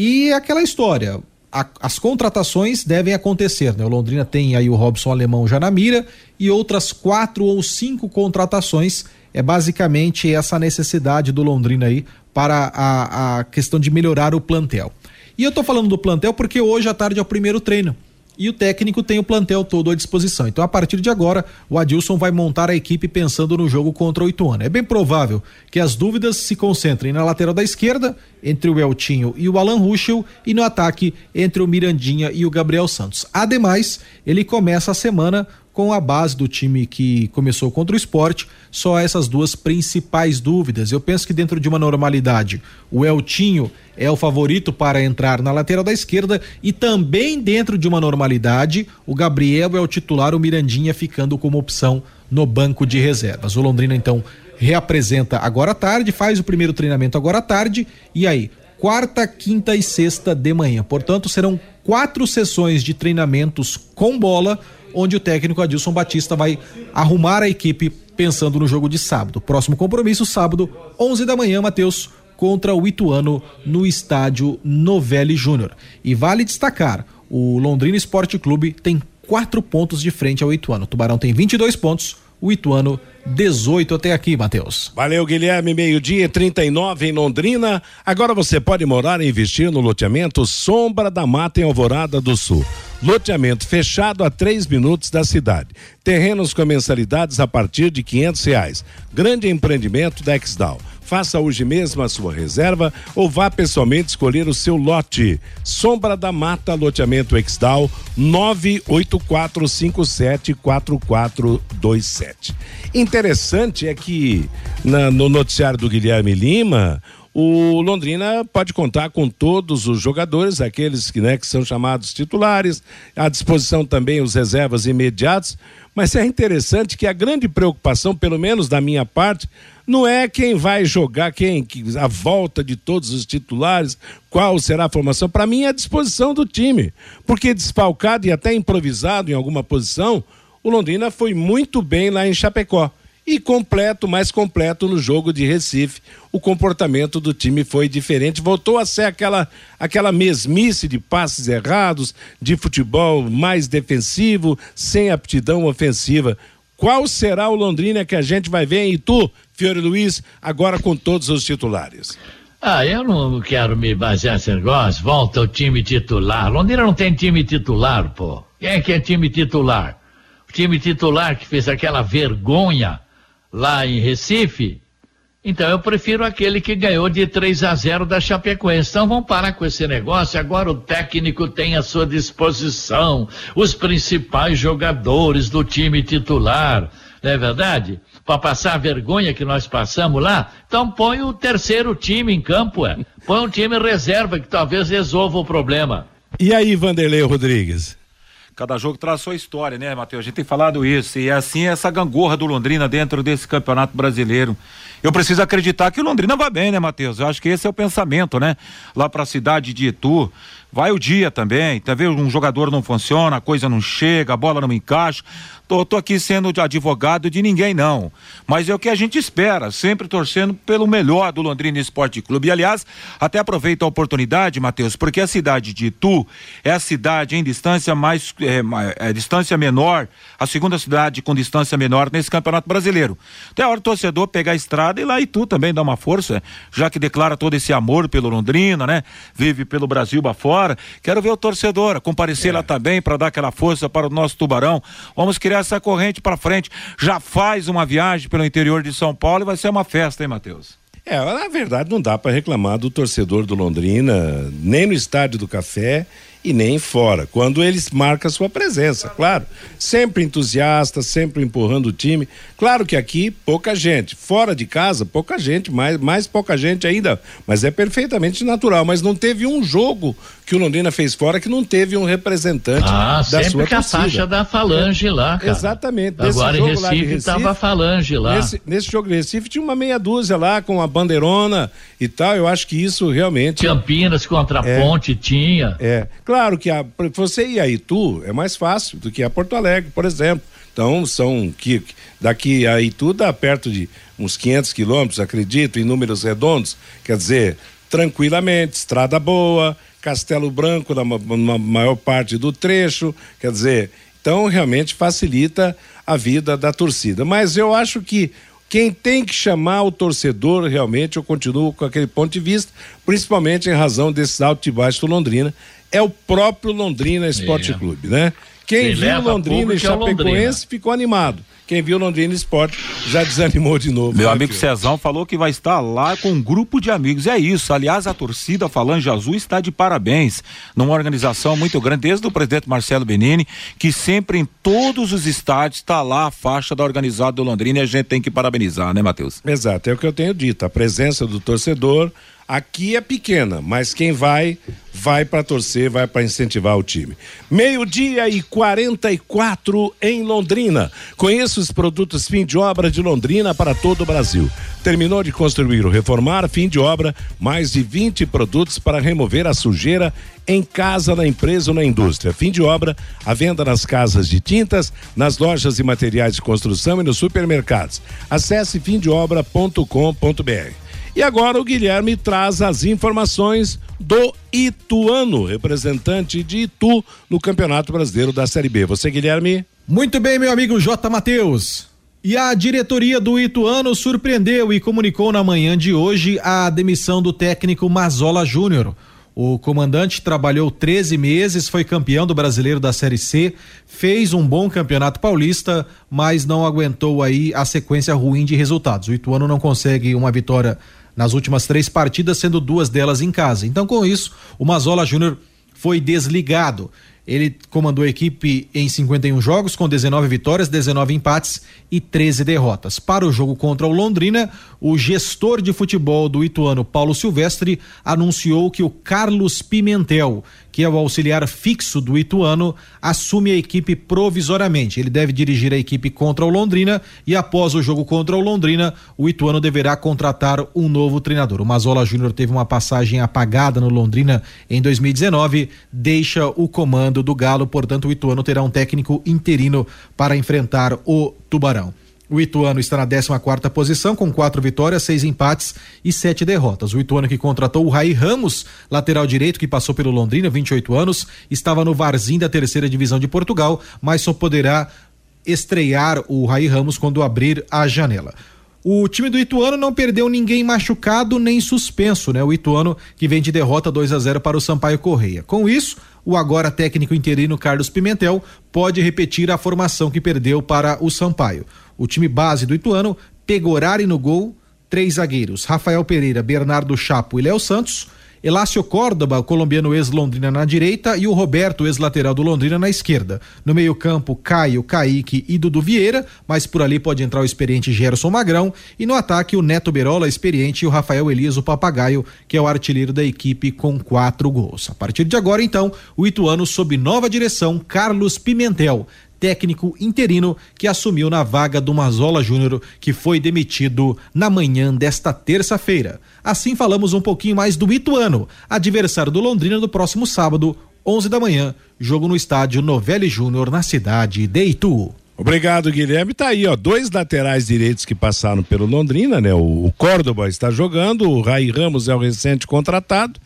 e aquela história, a, as contratações devem acontecer, né? O Londrina tem aí o Robson Alemão já na mira e outras quatro ou cinco contratações. É basicamente essa necessidade do Londrina aí para a, a questão de melhorar o plantel. E eu tô falando do plantel porque hoje à tarde é o primeiro treino e o técnico tem o plantel todo à disposição. Então, a partir de agora, o Adilson vai montar a equipe pensando no jogo contra o Ituano. É bem provável que as dúvidas se concentrem na lateral da esquerda, entre o Eltinho e o Alan Ruschel, e no ataque entre o Mirandinha e o Gabriel Santos. Ademais, ele começa a semana com a base do time que começou contra o esporte, só essas duas principais dúvidas. Eu penso que dentro de uma normalidade, o Eltinho é o favorito para entrar na lateral da esquerda e também dentro de uma normalidade, o Gabriel é o titular, o Mirandinha ficando como opção no banco de reservas. O Londrina então reapresenta agora à tarde, faz o primeiro treinamento agora à tarde e aí quarta, quinta e sexta de manhã. Portanto, serão quatro sessões de treinamentos com bola onde o técnico Adilson Batista vai arrumar a equipe pensando no jogo de sábado. Próximo compromisso, sábado, 11 da manhã, Matheus, contra o Ituano no estádio Novelli Júnior. E vale destacar, o Londrina Esporte Clube tem quatro pontos de frente ao Ituano. O Tubarão tem 22 pontos, o Ituano 18 até aqui, Matheus. Valeu, Guilherme. Meio-dia 39 em Londrina. Agora você pode morar e investir no loteamento Sombra da Mata em Alvorada do Sul. Loteamento fechado a três minutos da cidade. Terrenos com mensalidades a partir de quinhentos reais. Grande empreendimento da. Faça hoje mesmo a sua reserva ou vá pessoalmente escolher o seu lote. Sombra da Mata, loteamento Exdal, 984574427. Interessante é que na, no noticiário do Guilherme Lima, o Londrina pode contar com todos os jogadores, aqueles que, né, que são chamados titulares, à disposição também os reservas imediatos. Mas é interessante que a grande preocupação, pelo menos da minha parte, não é quem vai jogar, quem a volta de todos os titulares, qual será a formação. Para mim é a disposição do time, porque desfalcado e até improvisado em alguma posição, o Londrina foi muito bem lá em Chapecó e completo, mais completo no jogo de Recife. O comportamento do time foi diferente, voltou a ser aquela aquela mesmice de passes errados, de futebol mais defensivo, sem aptidão ofensiva. Qual será o Londrina que a gente vai ver em Itu, Fiore Luiz, agora com todos os titulares? Ah, eu não quero me basear nesse negócio. Volta o time titular. Londrina não tem time titular, pô. Quem é que é time titular? O time titular que fez aquela vergonha lá em Recife Então eu prefiro aquele que ganhou de 3 a 0 da Chapecoense. Então vamos parar com esse negócio. Agora o técnico tem à sua disposição os principais jogadores do time titular. Não é verdade? Para passar a vergonha que nós passamos lá, então põe o terceiro time em campo, é. Põe um time reserva que talvez resolva o problema. E aí, Vanderlei Rodrigues? Cada jogo traz sua história, né, Matheus? A gente tem falado isso. E é assim essa gangorra do Londrina dentro desse campeonato brasileiro. Eu preciso acreditar que o Londrina vai bem, né, Matheus? Eu acho que esse é o pensamento, né? Lá para a cidade de Itu. Vai o dia também, tá vendo? Um jogador não funciona, a coisa não chega, a bola não encaixa. Tô, tô aqui sendo advogado de ninguém, não. Mas é o que a gente espera, sempre torcendo pelo melhor do Londrina Esporte Clube. E, aliás, até aproveito a oportunidade, Matheus, porque a cidade de Itu é a cidade em distância mais. É, é, distância menor, a segunda cidade com distância menor nesse campeonato brasileiro. Até a hora do torcedor pegar a estrada e lá Itu também dá uma força, já que declara todo esse amor pelo Londrina, né? Vive pelo Brasil Quero ver o torcedor comparecer é. lá também para dar aquela força para o nosso tubarão. Vamos criar essa corrente para frente. Já faz uma viagem pelo interior de São Paulo e vai ser uma festa, hein, Matheus? É, na verdade não dá para reclamar do torcedor do Londrina, nem no estádio do Café e nem fora, quando eles marcam sua presença, claro. Sempre entusiasta, sempre empurrando o time. Claro que aqui pouca gente, fora de casa pouca gente, mais, mais pouca gente ainda, mas é perfeitamente natural. Mas não teve um jogo que o Londrina fez fora que não teve um representante ah, da sua que torcida. a faixa da Falange lá, cara. Exatamente. Agora em Recife estava a Falange lá. Nesse, nesse, jogo de Recife tinha uma meia dúzia lá com a bandeirona e tal. Eu acho que isso realmente. Campinas contra a é, Ponte tinha. É. Claro que a, você ir a Itu é mais fácil do que a Porto Alegre, por exemplo. Então, são que daqui a Itu dá perto de uns 500 quilômetros, acredito, em números redondos. Quer dizer, tranquilamente, estrada boa, Castelo Branco na, na maior parte do trecho. Quer dizer, então realmente facilita a vida da torcida. Mas eu acho que quem tem que chamar o torcedor, realmente, eu continuo com aquele ponto de vista, principalmente em razão desses altos e baixos do Londrina, é o próprio Londrina Esporte é. Clube, né? Quem, viu Londrina e é Chapecoense Londrina. ficou animado. Quem viu Londrina Esporte já desanimou de novo. Meu amigo Cezão falou que vai estar lá com um grupo de amigos. É isso. Aliás, a torcida Falange Azul está de parabéns. Numa organização muito grande, desde o presidente Marcelo Benini, que sempre em todos os estádios está lá a faixa da organizada do Londrina e a gente tem que parabenizar, né, Matheus? Exato, é o que eu tenho dito. A presença do torcedor Aqui é pequena, mas quem vai, vai para torcer, vai para incentivar o time. Meio-dia e 44 em Londrina. Conheça os produtos fim de obra de Londrina para todo o Brasil. Terminou de construir ou reformar, fim de obra, mais de 20 produtos para remover a sujeira em casa, na empresa ou na indústria. Fim de obra, a venda nas casas de tintas, nas lojas de materiais de construção e nos supermercados. Acesse fimdeobra.com.br. E agora o Guilherme traz as informações do Ituano, representante de Itu no Campeonato Brasileiro da Série B. Você, Guilherme? Muito bem, meu amigo J. Matheus. E a diretoria do Ituano surpreendeu e comunicou na manhã de hoje a demissão do técnico Mazola Júnior. O comandante trabalhou 13 meses, foi campeão do brasileiro da Série C, fez um bom campeonato paulista, mas não aguentou aí a sequência ruim de resultados. O Ituano não consegue uma vitória nas últimas três partidas, sendo duas delas em casa. Então, com isso, o Mazola Júnior foi desligado. Ele comandou a equipe em 51 jogos, com 19 vitórias, 19 empates e 13 derrotas. Para o jogo contra o Londrina, o gestor de futebol do Ituano, Paulo Silvestre, anunciou que o Carlos Pimentel, que é o auxiliar fixo do Ituano, assume a equipe provisoriamente. Ele deve dirigir a equipe contra o Londrina e após o jogo contra o Londrina, o Ituano deverá contratar um novo treinador. O Mazola Júnior teve uma passagem apagada no Londrina em 2019, deixa o comando do Galo, portanto o Ituano terá um técnico interino para enfrentar o Tubarão. O Ituano está na 14 quarta posição, com quatro vitórias, seis empates e sete derrotas. O Ituano que contratou o Raí Ramos, lateral direito, que passou pelo Londrina, 28 anos, estava no Varzim da terceira divisão de Portugal, mas só poderá estrear o Raí Ramos quando abrir a janela. O time do Ituano não perdeu ninguém machucado nem suspenso, né? O Ituano que vem de derrota 2 a 0 para o Sampaio Correia. Com isso, o agora técnico interino Carlos Pimentel pode repetir a formação que perdeu para o Sampaio. O time base do Ituano, Pegorari no gol, três zagueiros: Rafael Pereira, Bernardo Chapo e Léo Santos. Elácio Córdoba, colombiano ex-Londrina na direita e o Roberto, ex-lateral do Londrina na esquerda. No meio-campo, Caio, Kaique e Dudu Vieira, mas por ali pode entrar o experiente Gerson Magrão. E no ataque, o Neto Berola, experiente, e o Rafael Elias, o papagaio, que é o artilheiro da equipe com quatro gols. A partir de agora, então, o Ituano sob nova direção, Carlos Pimentel técnico interino que assumiu na vaga do Mazola Júnior, que foi demitido na manhã desta terça-feira. Assim falamos um pouquinho mais do Ituano, adversário do Londrina no próximo sábado, 11 da manhã, jogo no estádio Novelli Júnior na cidade de Itu. Obrigado, Guilherme. Tá aí, ó, dois laterais direitos que passaram pelo Londrina, né? O, o Córdoba está jogando, o Rai Ramos é o recente contratado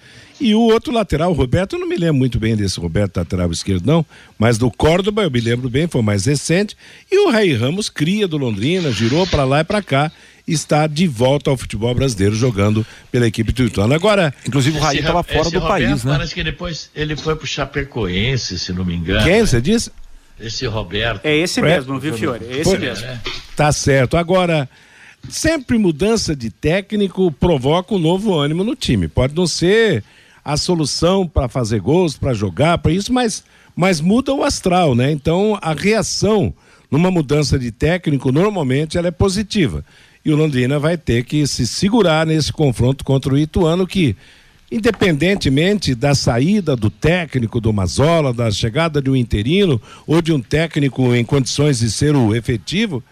e o outro lateral, o Roberto, eu não me lembro muito bem desse Roberto lateral esquerdo, não, mas do Córdoba eu me lembro bem, foi mais recente. E o Rai Ramos, cria do Londrina, girou para lá e para cá, está de volta ao futebol brasileiro jogando pela equipe do Ituano. Agora, inclusive o Rai estava fora do Roberto país, né? Parece que depois ele foi pro Chapecoense, se não me engano. Quem você disse? Esse Roberto. É esse mesmo, viu, Fiore? É esse Foi, mesmo. né? Tá certo. Agora, sempre mudança de técnico provoca um novo ânimo no time. Pode não ser a solução para fazer gols, para jogar, para isso, mas, mas muda o astral, né? Então, a reação numa mudança de técnico, normalmente, ela é positiva. E o Londrina vai ter que se segurar nesse confronto contra o Ituano, que independentemente da saída do técnico do Mazola, da chegada de um interino ou de um técnico em condições de ser o efetivo,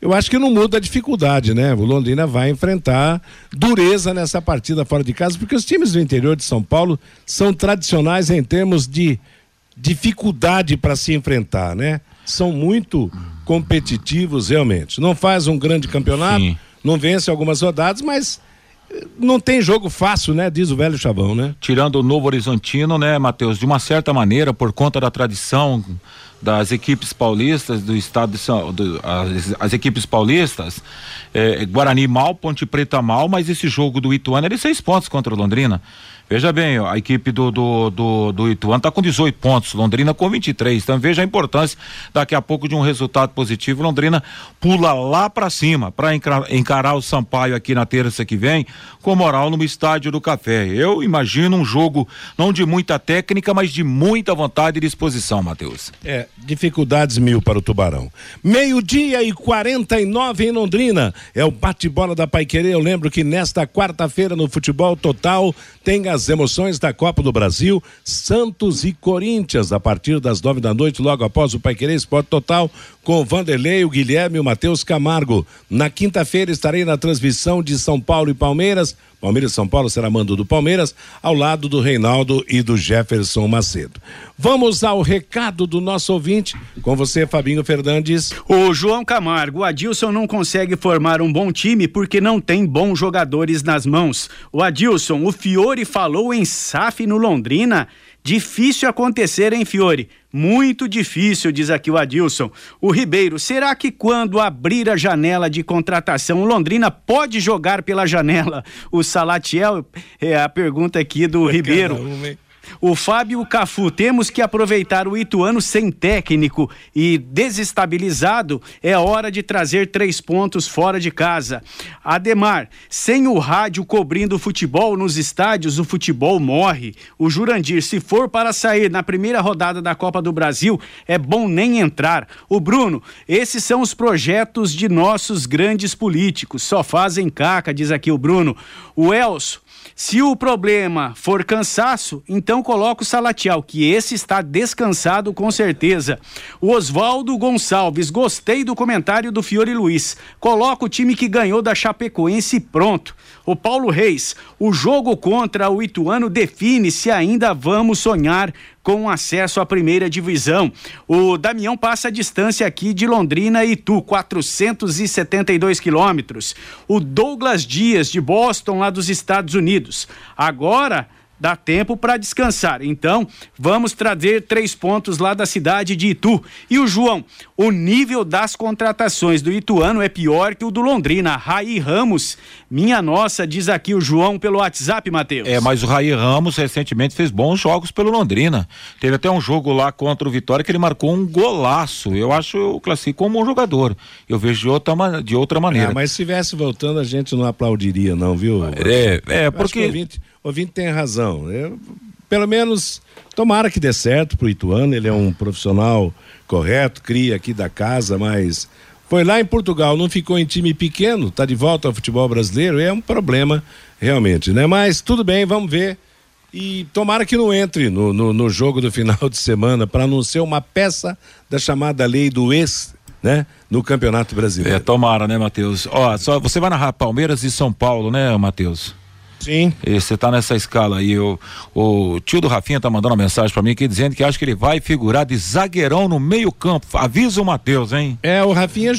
eu acho que não muda a dificuldade, né? O Londrina vai enfrentar dureza nessa partida fora de casa, porque os times do interior de São Paulo são tradicionais em termos de dificuldade para se enfrentar, né? São muito competitivos realmente. Não faz um grande campeonato, Sim. não vence algumas rodadas, mas não tem jogo fácil, né? Diz o velho chavão, né? Tirando o Novo Horizontino, né, Matheus? De uma certa maneira, por conta da tradição das equipes paulistas do estado de São, do, as, as, equipes paulistas, eh, Guarani mal, Ponte Preta mal, mas esse jogo do Ituano de seis pontos contra o Londrina. Veja bem, a equipe do, do, do, do Ituano está com 18 pontos, Londrina com 23. Então veja a importância daqui a pouco de um resultado positivo. Londrina pula lá para cima para encarar o Sampaio aqui na terça que vem com moral no estádio do Café. Eu imagino um jogo não de muita técnica, mas de muita vontade e disposição, Matheus. É, dificuldades mil para o Tubarão. Meio-dia e 49 em Londrina. É o bate-bola da Paiquerê. Eu lembro que nesta quarta-feira no Futebol Total tem as emoções da Copa do Brasil, Santos e Corinthians, a partir das nove da noite, logo após o Paiquerê Esporte Total, com Vanderlei, o Guilherme e o Matheus Camargo. Na quinta-feira estarei na transmissão de São Paulo e Palmeiras. Palmeiras e São Paulo será mando do Palmeiras, ao lado do Reinaldo e do Jefferson Macedo. Vamos ao recado do nosso ouvinte, com você, Fabinho Fernandes. O João Camargo, o Adilson não consegue formar um bom time porque não tem bons jogadores nas mãos. O Adilson, o Fiore falou em SAF no Londrina. Difícil acontecer, hein, Fiore? Muito difícil, diz aqui o Adilson. O Ribeiro, será que quando abrir a janela de contratação, o Londrina pode jogar pela janela? O Salatiel, é a pergunta aqui do Ribeiro. O Fábio Cafu, temos que aproveitar o Ituano sem técnico e desestabilizado. É hora de trazer três pontos fora de casa. Ademar, sem o rádio cobrindo o futebol nos estádios, o futebol morre. O Jurandir, se for para sair na primeira rodada da Copa do Brasil, é bom nem entrar. O Bruno, esses são os projetos de nossos grandes políticos. Só fazem caca, diz aqui o Bruno. O Elso, se o problema for cansaço, então coloca o Salatiel, que esse está descansado com certeza. O Oswaldo Gonçalves, gostei do comentário do Fiore Luiz. Coloca o time que ganhou da Chapecoense pronto. O Paulo Reis, o jogo contra o Ituano define se ainda vamos sonhar com acesso à primeira divisão. O Damião passa a distância aqui de Londrina e Itu, 472 quilômetros. O Douglas Dias, de Boston, lá dos Estados Unidos. Agora dá tempo para descansar. Então, vamos trazer três pontos lá da cidade de Itu. E o João, o nível das contratações do Ituano é pior que o do Londrina. Raí Ramos, minha nossa, diz aqui o João pelo WhatsApp, Matheus. É, mas o Raí Ramos recentemente fez bons jogos pelo Londrina. Teve até um jogo lá contra o Vitória que ele marcou um golaço. Eu acho, eu classifico como um jogador. Eu vejo de outra, de outra maneira. É, mas se estivesse voltando, a gente não aplaudiria, não, viu? É, é porque. O ouvinte, tem razão. Eu, pelo menos, tomara que dê certo pro Ituano, ele é um profissional correto, cria aqui da casa, mas foi lá em Portugal, não ficou em time pequeno, tá de volta ao futebol brasileiro, é um problema realmente, né? Mas tudo bem, vamos ver. E tomara que não entre no, no, no jogo do final de semana para não ser uma peça da chamada lei do ex, né? No Campeonato Brasileiro. É, tomara, né, Matheus? Ó, só você vai narrar Palmeiras e São Paulo, né, Matheus? Sim. Você tá nessa escala aí. O, o tio do Rafinha tá mandando uma mensagem para mim aqui dizendo que acha que ele vai figurar de zagueirão no meio-campo. Avisa o Matheus, hein? É, o Rafinha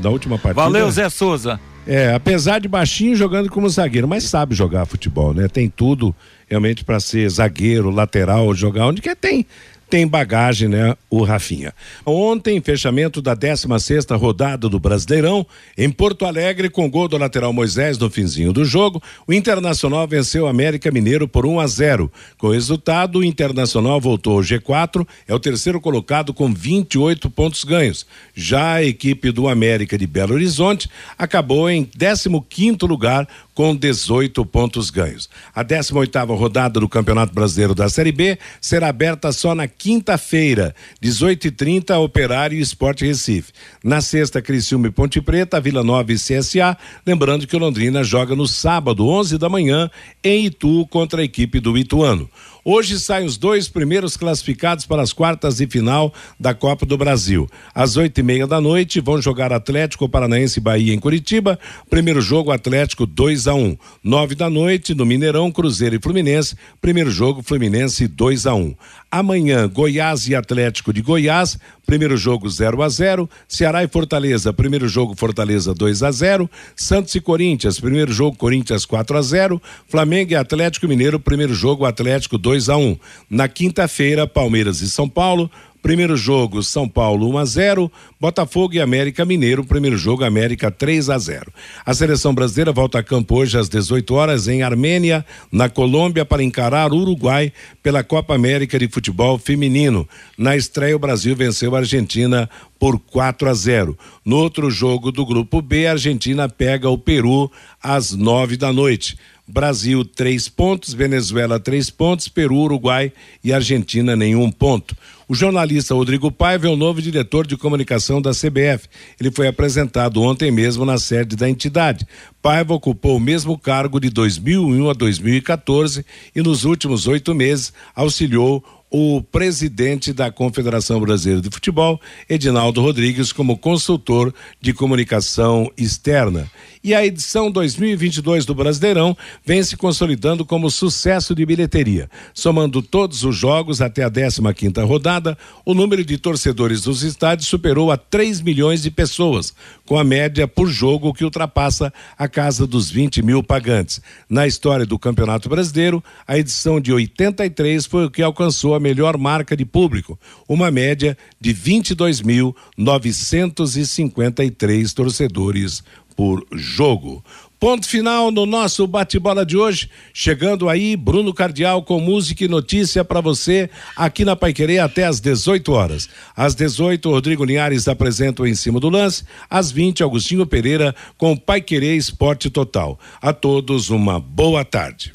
da última partida. Valeu, Zé Souza. É, apesar de baixinho jogando como zagueiro, mas sabe jogar futebol, né? Tem tudo realmente para ser zagueiro, lateral, jogar onde quer tem tem bagagem, né, o Rafinha. Ontem, fechamento da 16 rodada do Brasileirão, em Porto Alegre, com gol do lateral Moisés no finzinho do jogo, o Internacional venceu o América Mineiro por 1 a 0. Com o resultado, o Internacional voltou ao G4, é o terceiro colocado com 28 pontos ganhos. Já a equipe do América de Belo Horizonte acabou em 15º lugar com 18 pontos ganhos. A 18ª rodada do Campeonato Brasileiro da Série B será aberta só na quinta-feira, 18h30, Operário e Esporte Recife. Na sexta, Criciúma e Ponte Preta, Vila Nova e CSA. Lembrando que o Londrina joga no sábado, 11 da manhã, em Itu, contra a equipe do Ituano. Hoje saem os dois primeiros classificados para as quartas de final da Copa do Brasil. Às oito e meia da noite vão jogar Atlético Paranaense Bahia em Curitiba. Primeiro jogo Atlético 2 a 1. Um. Nove da noite no Mineirão Cruzeiro e Fluminense. Primeiro jogo Fluminense 2 a 1. Um. Amanhã Goiás e Atlético de Goiás. Primeiro jogo 0 a 0. Ceará e Fortaleza. Primeiro jogo Fortaleza 2 a 0. Santos e Corinthians. Primeiro jogo Corinthians 4 a 0. Flamengo e Atlético Mineiro. Primeiro jogo Atlético 2 2 a 1. Um. Na quinta-feira, Palmeiras e São Paulo. Primeiro jogo, São Paulo 1 a 0, Botafogo e América Mineiro, primeiro jogo América 3 a 0. A seleção brasileira volta a campo hoje às 18 horas em Armênia, na Colômbia, para encarar o Uruguai pela Copa América de Futebol Feminino. Na estreia, o Brasil venceu a Argentina por 4 a 0. No outro jogo do grupo B, a Argentina pega o Peru às nove da noite. Brasil três pontos, Venezuela três pontos, Peru, Uruguai e Argentina nenhum ponto. O jornalista Rodrigo Paiva é o novo diretor de comunicação da CBF. Ele foi apresentado ontem mesmo na sede da entidade. Paiva ocupou o mesmo cargo de 2001 a 2014 e nos últimos oito meses auxiliou o presidente da Confederação Brasileira de Futebol, Edinaldo Rodrigues, como consultor de comunicação externa. E a edição 2022 do Brasileirão vem se consolidando como sucesso de bilheteria. Somando todos os jogos até a 15 quinta rodada, o número de torcedores dos estádios superou a 3 milhões de pessoas, com a média por jogo que ultrapassa a casa dos 20 mil pagantes. Na história do Campeonato Brasileiro, a edição de 83 foi o que alcançou a melhor marca de público, uma média de 22.953 torcedores por jogo. Ponto final no nosso bate-bola de hoje. Chegando aí, Bruno Cardial com música e notícia para você aqui na Paiquerê até às 18 horas. Às 18, Rodrigo Linhares apresenta o Em Cima do Lance. Às 20, Agostinho Pereira com Paiquerê Esporte Total. A todos uma boa tarde.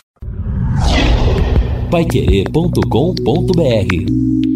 Paiquerê.com.br